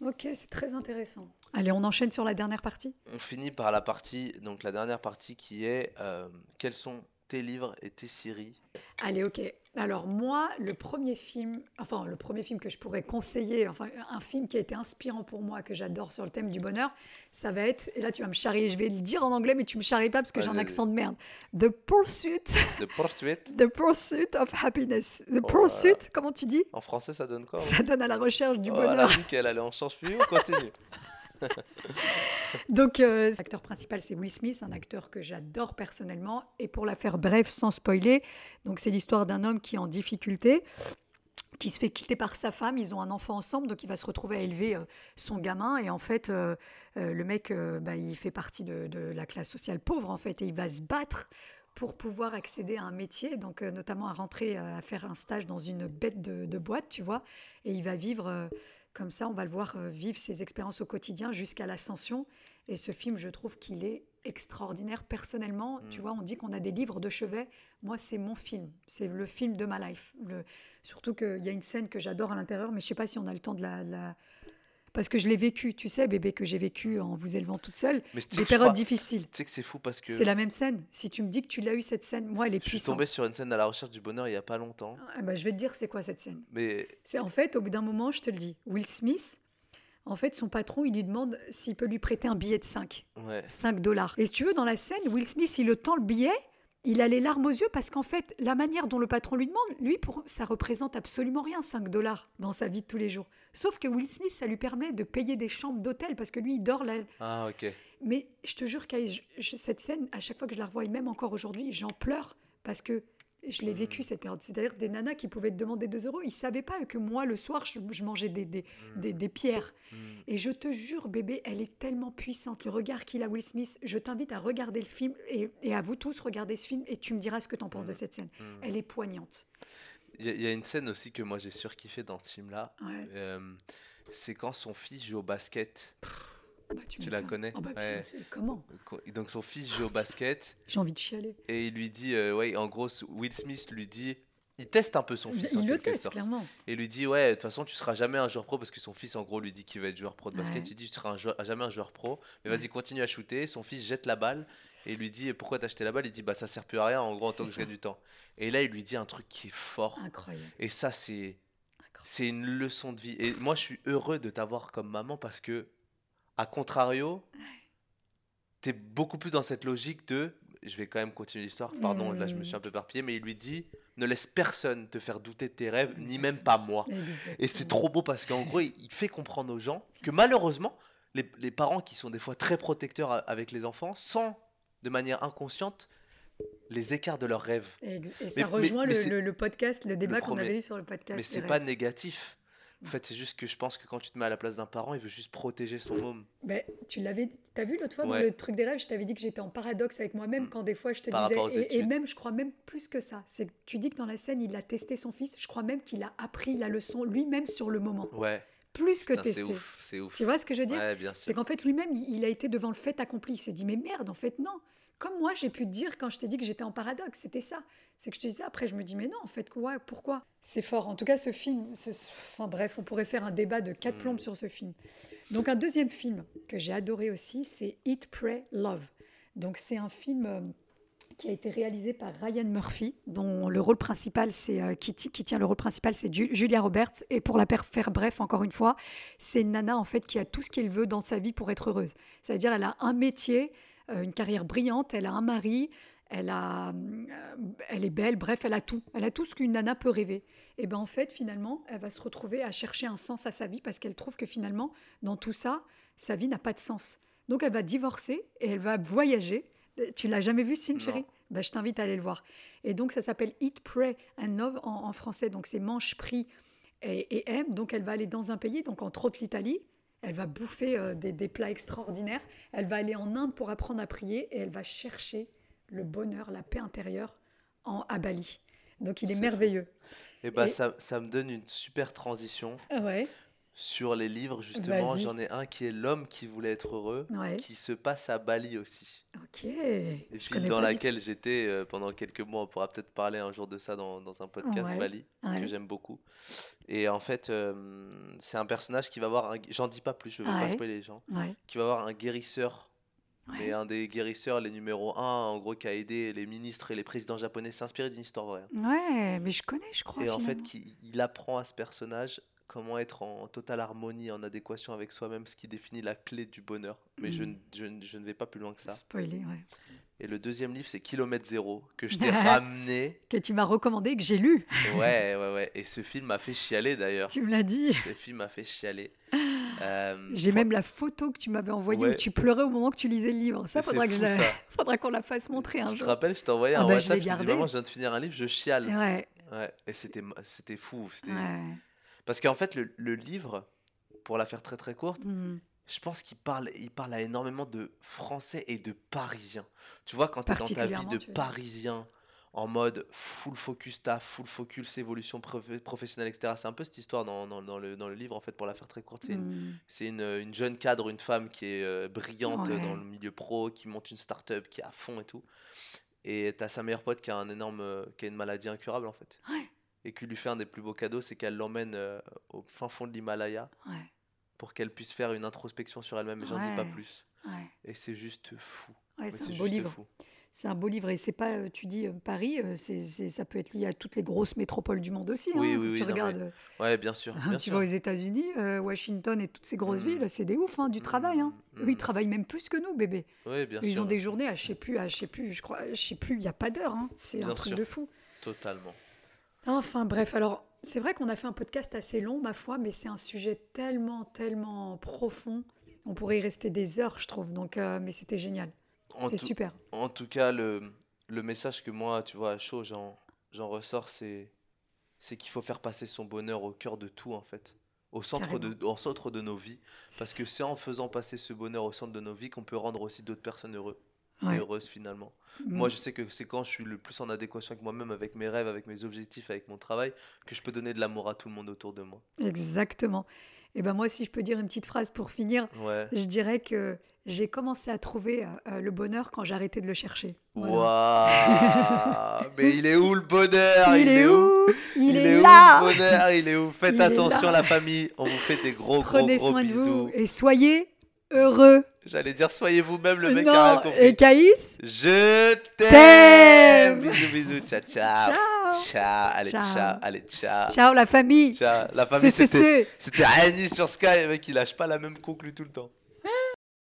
Ok, c'est très intéressant. Allez, on enchaîne sur la dernière partie. On finit par la partie donc la dernière partie qui est euh, quels sont tes livres et tes séries? Allez, ok. Alors moi, le premier film, enfin le premier film que je pourrais conseiller, enfin un film qui a été inspirant pour moi, que j'adore sur le thème du bonheur, ça va être, et là tu vas me charrier, je vais le dire en anglais, mais tu me charries pas parce que j'ai un accent de merde. The Pursuit, The Pursuit? [laughs] The Pursuit of Happiness. The Oh, Pursuit, comment tu dis? En français ça donne quoi Ça donne à la recherche du Oh, bonheur. nickel, allez on change plus, on continue. [laughs] [laughs] Donc, euh, l'acteur principal, c'est Will Smith, un acteur que j'adore personnellement. Et pour la faire bref, sans spoiler, donc c'est l'histoire d'un homme qui est en difficulté, qui se fait quitter par sa femme. Ils ont un enfant ensemble, donc il va se retrouver à élever euh, son gamin. Et en fait, euh, euh, le mec, bah, il fait partie de, la classe sociale pauvre, en fait, et il va se battre pour pouvoir accéder à un métier, donc notamment à rentrer, à faire un stage dans une bête de, de boîte, tu vois. Et il va vivre comme ça, on va le voir euh, vivre ses expériences au quotidien jusqu'à l'ascension. Et ce film, je trouve qu'il est extraordinaire personnellement. Tu vois, on dit qu'on a des livres de chevet. Moi, c'est mon film. C'est le film de ma life. Le- Surtout qu'il y a une scène que j'adore à l'intérieur, mais je sais pas si on a le temps de la... la- Parce que je l'ai vécu, tu sais, bébé, que j'ai vécu en vous élevant toute seule. Mais Des je périodes crois- difficiles. Tu sais que c'est fou parce que C'est la même scène. Si tu me dis que tu l'as eu, cette scène, moi, elle est je suis puissante. tombé sur une scène à la recherche du bonheur il y a pas longtemps. Ah bah, je vais te dire c'est quoi cette scène? Mais C'est en fait, au bout d'un moment, je te le dis, Will Smith, en fait, son patron, il lui demande s'il peut lui prêter un billet de 5. ouais. 5 dollars. Et si tu veux, dans la scène, Will Smith, il le tend le billet, il a les larmes aux yeux parce qu'en fait, la manière dont le patron lui demande, lui, pour, ça représente absolument rien, 5 dollars, dans sa vie de tous les jours. Sauf que Will Smith, ça lui permet de payer des chambres d'hôtel parce que lui, il dort là. Ah, ok. Mais je te jure, Kai, cette scène, à chaque fois que je la revois, et même encore aujourd'hui, j'en pleure parce que je l'ai vécu cette période. C'est-à-dire des nanas qui pouvaient te demander 2 euros, ils savaient pas que moi, le soir, je, je mangeais des, des, des, des pierres. Mm. Et je te jure, bébé, elle est tellement puissante. Le regard qu'il a, Will Smith, je t'invite à regarder le film et, et à vous tous regarder ce film et tu me diras ce que tu en penses de cette scène. Elle est poignante. Il y, a- il y a une scène aussi que moi j'ai surkiffé dans ce film-là. Ouais. Euh, c'est quand son fils joue au basket. Bah, tu Tu la connais Ah bah, Ouais. putain, Comment Donc son fils joue au basket [laughs] J'ai envie de chialer. et il lui dit, euh, ouais, en gros, Will Smith lui dit, il teste un peu son fils en Il le quelque teste, sorte. clairement. Et lui dit, ouais, de toute façon, tu seras jamais un joueur pro parce que son fils, en gros, lui dit qu'il va être joueur pro de basket. Ouais. Il dit, tu seras un joueur- jamais un joueur pro, mais vas-y, continue à shooter. Son fils jette la balle et lui dit, pourquoi t'as acheté la balle? Il dit, bah, ça sert plus à rien, en gros, en tant que je gagne du temps. Et là, il lui dit un truc qui est fort. Incroyable. Et ça, c'est. C'est une leçon de vie. Et moi, je suis heureux de t'avoir comme maman parce que, à contrario, t'es beaucoup plus dans cette logique de. Je vais quand même continuer l'histoire. Pardon, là, je me suis un peu éparpillé, mais il lui dit ne laisse personne te faire douter de tes rêves, ni même pas moi. Et c'est trop beau parce qu'en gros, il fait comprendre aux gens que malheureusement, les, les parents qui sont des fois très protecteurs a- avec les enfants, sans, de manière inconsciente, les écarts de leurs rêves. Et, ça mais- rejoint mais le, le- le podcast, le débat qu'on avait eu sur le podcast. Mais c'est pas négatif. En fait, c'est juste que je pense que quand tu te mets à la place d'un parent, il veut juste protéger son môme. Ben, tu l'avais t'as vu l'autre fois dans le truc des rêves, je t'avais dit que j'étais en paradoxe avec moi-même Mm. quand des fois je te Par disais, et, et même je crois même plus que ça, c'est tu dis que dans la scène il a testé son fils, je crois même qu'il a appris la leçon lui-même sur le moment, Ouais, plus que putain, c'est testé. ouf, c'est ouf. Tu vois ce que je veux dire? Ouais, C'est qu'en fait lui-même il il a été devant le fait accompli, il s'est dit mais merde en fait non. Comme moi j'ai pu te dire quand je t'ai dit que j'étais en paradoxe, c'était ça. C'est que je te disais après je me dis mais non en fait quoi pourquoi? C'est fort. En tout cas ce film, ce- enfin bref on pourrait faire un débat de quatre Mm. plombes sur ce film. Donc un deuxième film que j'ai adoré aussi, c'est Eat, Pray, Love. Donc c'est un film euh, qui a été réalisé par Ryan Murphy, dont le rôle principal, c'est euh, qui, qui tient le rôle principal, c'est Ju- Julia Roberts. Et pour la faire bref, encore une fois, c'est nana en fait qui a tout ce qu'elle veut dans sa vie pour être heureuse. C'est-à-dire, elle a un métier, euh, une carrière brillante, elle a un mari, elle a, euh, elle est belle, bref, elle a tout. Elle a tout ce qu'une nana peut rêver. Et ben en fait, finalement, elle va se retrouver à chercher un sens à sa vie parce qu'elle trouve que finalement, dans tout ça, sa vie n'a pas de sens. Donc elle va divorcer et elle va voyager. Tu l'as jamais vu chérie? Ben, Je t'invite à aller le voir. Et donc ça s'appelle Eat, Pray and Love en, en français. Donc c'est mange, prie et, et aime. Donc elle va aller dans un pays, donc entre autres l'Italie. Elle va bouffer euh, des, des plats extraordinaires. Elle va aller en Inde pour apprendre à prier et elle va chercher le bonheur, la paix intérieure en, à Bali. Donc il est, C'est fou. merveilleux. Et bah, Et- ça, ça me donne une super transition Ouais, sur les livres, justement. J'en ai un qui est L'homme qui voulait être heureux, ouais. qui se passe à Bali aussi. Ok. Et puis dans laquelle j'étais euh, pendant quelques mois, on pourra peut-être parler un jour de ça dans, dans un podcast Ouais, Bali, que j'aime beaucoup. Et en fait, euh, c'est un personnage qui va avoir, un... j'en dis pas plus, je veux pas spoiler les gens, qui va avoir un guérisseur. Ouais. Mais un des guérisseurs, les numéros 1, en gros, qui a aidé les ministres et les présidents japonais, s'inspirer d'une histoire vraie. Ouais, mais je connais, je crois. Et en fait, il apprend à ce personnage comment être en totale harmonie, en adéquation avec soi-même, ce qui définit la clé du bonheur. Mais je, Mm. je ne vais pas plus loin que ça. Spoiler, ouais. Et le deuxième livre, c'est Kilomètre Zéro, que je [laughs] t'ai ramené. Que tu m'as recommandé, que j'ai lu. Ouais, ouais, ouais. Et ce film m'a fait chialer d'ailleurs. Tu me l'as dit. Ce film m'a fait chialer. [laughs] Euh, J'ai même la photo que tu m'avais envoyée où tu pleurais au moment que tu lisais le livre. Ça, faudra je fou, la... [laughs] faudra qu'on la fasse montrer un te jour. rappelles, je t'ai envoyé Ah un bah, je WhatsApp, je gardé. maman, je viens de finir un livre, je chiale. Ouais, Ouais, et c'était fou. c'était- ouais. Parce qu'en fait, le, le livre, pour la faire très très courte, Hmm. je pense qu'il parle, il parle à énormément de Français et de Parisiens. Tu vois, quand tu es dans ta vie de. Parisien, en mode full focus taf, full focus évolution prof- professionnelle, etc. C'est un peu cette histoire dans, dans- dans le, dans le livre, en fait, pour la faire très courte. C'est une, une, une jeune cadre, une femme qui est euh, brillante Ouais. dans le milieu pro, qui monte une start-up, qui est à fond et tout. Et t'as sa meilleure pote qui a un énorme, euh, qui a une maladie incurable en fait. Ouais. Et qui lui fait un des plus beaux cadeaux, c'est qu'elle l'emmène euh, au fin fond de l'Himalaya Ouais, pour qu'elle puisse faire une introspection sur elle-même. Mais j'en dis pas plus. Et c'est juste fou. C'est un beau livre. fou. C'est un beau livre et c'est pas, euh, tu dis euh, Paris, euh, c'est, ça peut être lié à toutes les grosses métropoles du monde aussi. Oui, hein. oui, oui, tu non, mais regardes, Ouais, bien sûr. [laughs] Bien tu sûr. vas aux États-Unis, euh, Washington et toutes ces grosses Mm. villes, c'est des ouf hein, du travail. Hein. Mm, Eux, ils mm. travaillent même plus que nous, bébé. Ouais, bien Ils sûr. ont des journées à je sais plus, à je sais plus, je crois, je sais plus, il y a pas d'heure. hein. C'est un truc sûr. de fou. Totalement. Enfin bref, alors c'est vrai qu'on a fait un podcast assez long, ma foi, mais c'est un sujet tellement, tellement profond. On pourrait y rester des heures, je trouve. Donc, euh, mais c'était génial. Tout- super. En tout cas, le, le message que moi, tu vois, à chaud, j'en, ressors, c'est, c'est qu'il faut faire passer son bonheur au cœur de tout, en fait. Au centre de, au centre de nos vies. Parce C'est que c'est en faisant passer ce bonheur au centre de nos vies qu'on peut rendre aussi d'autres personnes heureux ça. Ouais. et heureuses, finalement. Mm. Moi, je sais que c'est quand je suis le plus en adéquation avec moi-même, avec mes rêves, avec mes objectifs, avec mon travail, que je peux donner de l'amour à tout le monde autour de moi. Exactement. Et ben moi, si je peux dire une petite phrase pour finir, Ouais. je dirais que j'ai commencé à trouver euh, euh, le bonheur quand arrêté de le chercher. Voilà. Waouh [laughs] Mais il est où le bonheur? Il, est où? Il, est, où là le bonheur? Il est où? Faites Il est attention la famille. On vous fait des gros Prenez gros gros soin de bisous. vous et soyez heureux. J'allais dire soyez vous-même le mec a non, compris. et Caïs? Je T'aime. Bisous bisous. Ciao ciao. Ciao Ciao. Allez Ciao. ciao. Allez ciao. Ciao la famille Ciao. La famille c'était Annie sur Sky. Mec il lâche pas la même conclue tout le temps.